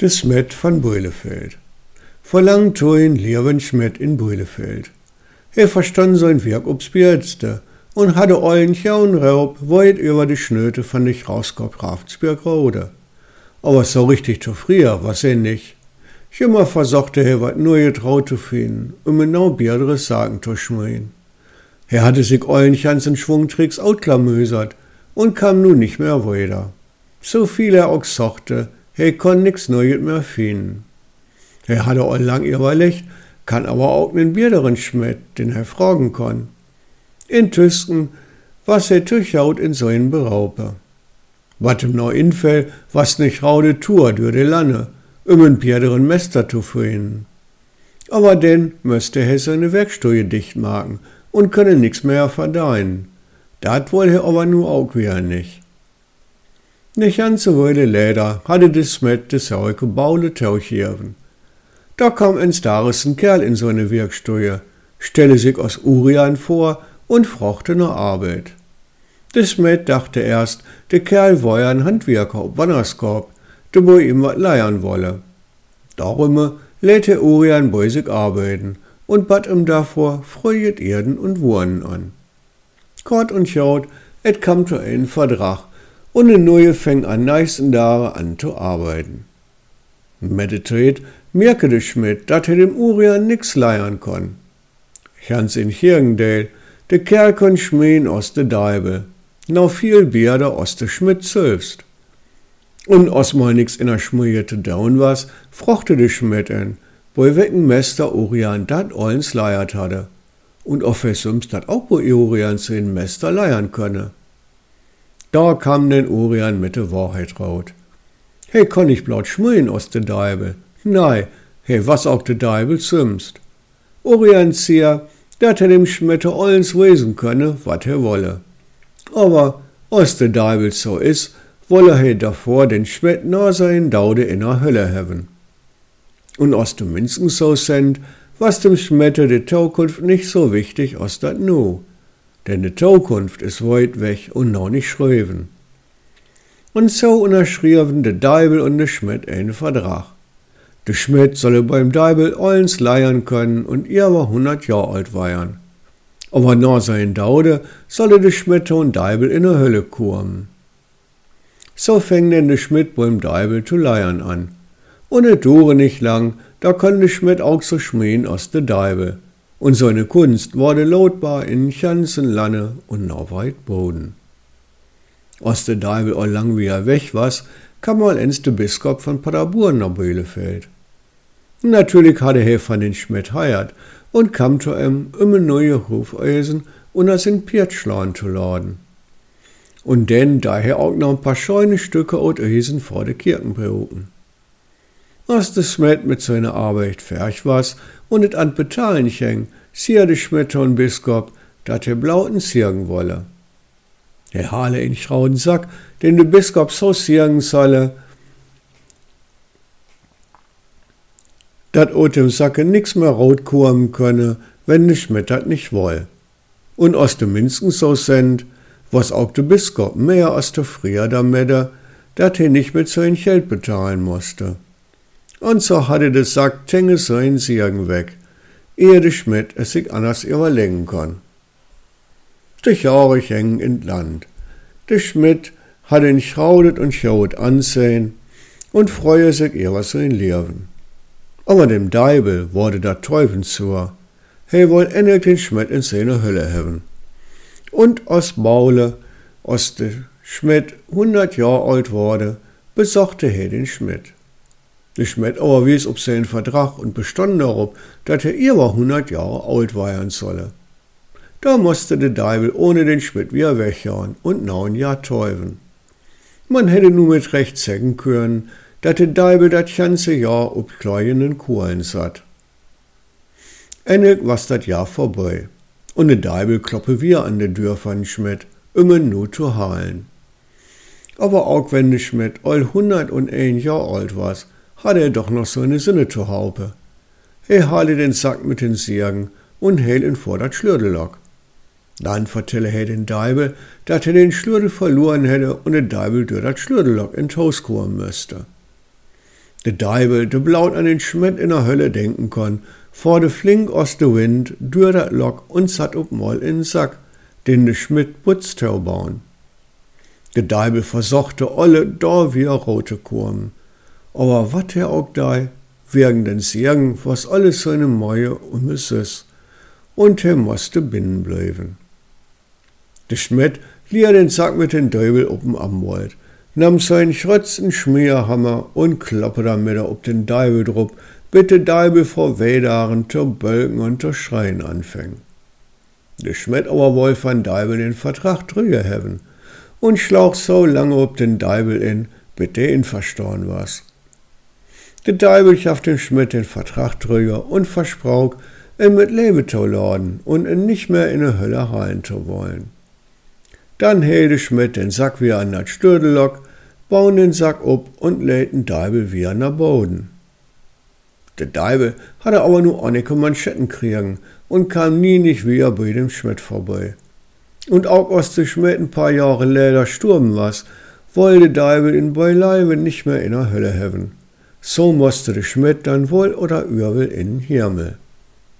De Smet van Beulefeld. Vor lang toen Liewen Schmidt in Beulefeld. Er verstand sein Werk ob's Bierste und hatte allen Jaun Raub weit über die Schnöte von de Rauskop Raftsberg rode. Aber so richtig zu früher was er nicht. Immer versuchte er wat neue Traut zu finden, um genau bierdere Sagen zu schmeien. Er hatte sich allen ganzen Schwungtricks outklamösert und kam nun nicht mehr weiter. So viel er auch sagte, er kon nix Neues mehr finden. Er hatte all lang überlegt, kann aber auch nen bierderen Schmidt, den er fragen kann. In Tüsten, was er tüchaut in seinen Beraupe. Wat ihm noch infell, was nicht raude Tour durch de Lanne, um en bierderen Mester zu finden. Aber denn müsste er seine Werkstuje dicht machen und könne nix mehr verdeien. Dat woll er aber nu auch wieder nicht. Weile Läder hatte de Smet de Sauke Baule tauchjeven. Da kam ein starresten Kerl in so eine Werkstuje, stelle sich aus Urian vor und frochte nach Arbeit. De Smet dachte erst, de Kerl war ein Handwerker ob Wannerskorb, de wo ihm wat leiern wolle. Darum lädt der Urian bei sich arbeiten und bat ihm davor freuet Erden und Wurnen an. Kort und schaut, et kam zu ein Vertrag, und de neue fäng an nächsten Jahre an zu arbeiten. Meditate merke de Schmidt, dat er dem Urian nix leiern kon. Ganz in Hirgendale, de Kerl kon schmähen aus de Deibel, noch viel Bierde aus de Schmidt selbst. Und os mal nix in der schmujete Daun was, frochte de Schmidt en, wo wecken Mester Urian dat ollens leiert hatte. Und auf sums dat auch wo Urian zu den Mester leiern könne. Da kam den Urian mit der Wahrheit raut. Hey, kann ich blaut schmühen aus de Deibel? Nei, hey, was auch de Deibel zümst. Urian zier, dat er dem Schmitte allens wesen könne, wat er wolle. Aber, aus de Deibel so is, wolle he davor den Schmidt na sein Daude in der Hölle haben. Und aus dem Minzen so send, was dem Schmitte de Zukunft nicht so wichtig aus dat nu denn die Zukunft ist weit weg und noch nicht schreiben. Und so unterschrieben der Deibel und der Schmidt einen Vertrag. Der Schmidt solle beim Deibel allens leiern können und ihr war 100 Jahre alt weiern. Aber nach seinen Daude solle der Schmidt und Deibel in der Hölle kommen. So fängt denn der Schmidt beim Deibel zu leiern an. Und es dure nicht lang, da kann der Schmidt auch so schmähen aus der Deibel und seine Kunst wurde lautbar in ganzen Lanne und noch weit Boden. Aus der Deibel all lang wie er weg was, kam mal ins de Biskop von Paderborn nach Bielefeld. Natürlich hatte er von den Schmidt heiert und kam zu ihm, ein neue Hufeisen und das in Pirtschlauen zu laden. Und denn daher auch noch ein paar scheune Stücke aus Eisen vor de Kirchen beoten. Als de Schmidt mit seiner Arbeit fertig was und et an Betalen häng, sier de Schmidt und Biskop, dat er blauten sirgen wolle. Er hale in schrauden Sack, den de Biskop so sirgen solle, dat o dem Sacke nix mehr rot kurmen könne, wenn de Schmidt dat nicht woll. Und aus dem Minsken so send, was auch de Biskop mehr aus der Frier damit, dat er nicht mit sein Geld bezahlen musste. Und so hatte der Sack Tenge sein Sirgen weg, ehe der Schmidt es sich anders überlegen kann. Die Jahre hängen in Land. Der Schmidt hat ihn schraudet und schaut ansehen und freue sich über sein Leben. Aber dem Deibel wurde der Teufel zur. He woll endlich den Schmidt in seine Hölle haben. Und aus Maule, aus der Schmidt hundert Jahre alt wurde, besorgte he den Schmidt. Schmidt aber wies ob seinen Vertrag und bestand darauf, dass er über 100 Jahre alt werden solle. Da musste der Deibel ohne den Schmidt wieder wegjahren und neun Jahr teufen. Man hätte nur mit Recht sagen können, dass der Deibel das ganze Jahr ob kleinen Kohlen satt. Endlich war das Jahr vorbei und der Deibel kloppe wieder an der Tür von Schmidt, ihn nur zu heilen. Aber auch wenn der Schmidt all 101 Jahre alt war, hatte er doch noch so eine Sinne zu Haupe. Er halte den Sack mit den Särgen und hält ihn vor dat Schlürdelock. Dann vertelle er den Deibel, dat er den Schlürdel verloren hätte und der Deibel durch dat Schlürdelock in Toast kommen müsste. De Deibel, de blaut an den Schmidt in der Hölle denken kon, vor flink aus de Wind, durch dat Lok und sat up mal in Sack, den de Schmidt Putztau bauen. De Deibel versochte alle da wie rote Kurm. Aber wat er auch da, wegen den Segen, was alles so eine Mäue und Misses. Und er musste binnen bleiben. De Schmidt lieh den Sack mit den Deibel oben am Wald, nahm seinen schrotzen Schmierhammer und kloppe damit auf den Deibel drup, bitte Deibel vor Wedaren zu bölken und zu schreien anfängt. De Schmidt aber woll von Deibel den Vertrag drüber haben und schlauch so lange ob den Deibel in, bis der in verstorben was. Der Deibel schaft den Schmidt den Vertrag drüber und versprach, ihn mit Leben zu laden und ihn nicht mehr in der Hölle heilen zu wollen. Dann helde Schmidt den Sack wieder an das Stürdelock, bauen den Sack ab und lädt den Deibel wieder nach Boden. Der Deibel hatte aber nur einige Manschetten kriegen und kam nie nicht wieder bei dem Schmidt vorbei. Und auch als der Schmidt ein paar Jahre leider sturben was, wollte Deibel ihn beileibe nicht mehr in der Hölle haben. So musste der Schmidt dann wohl oder übel in den Himmel.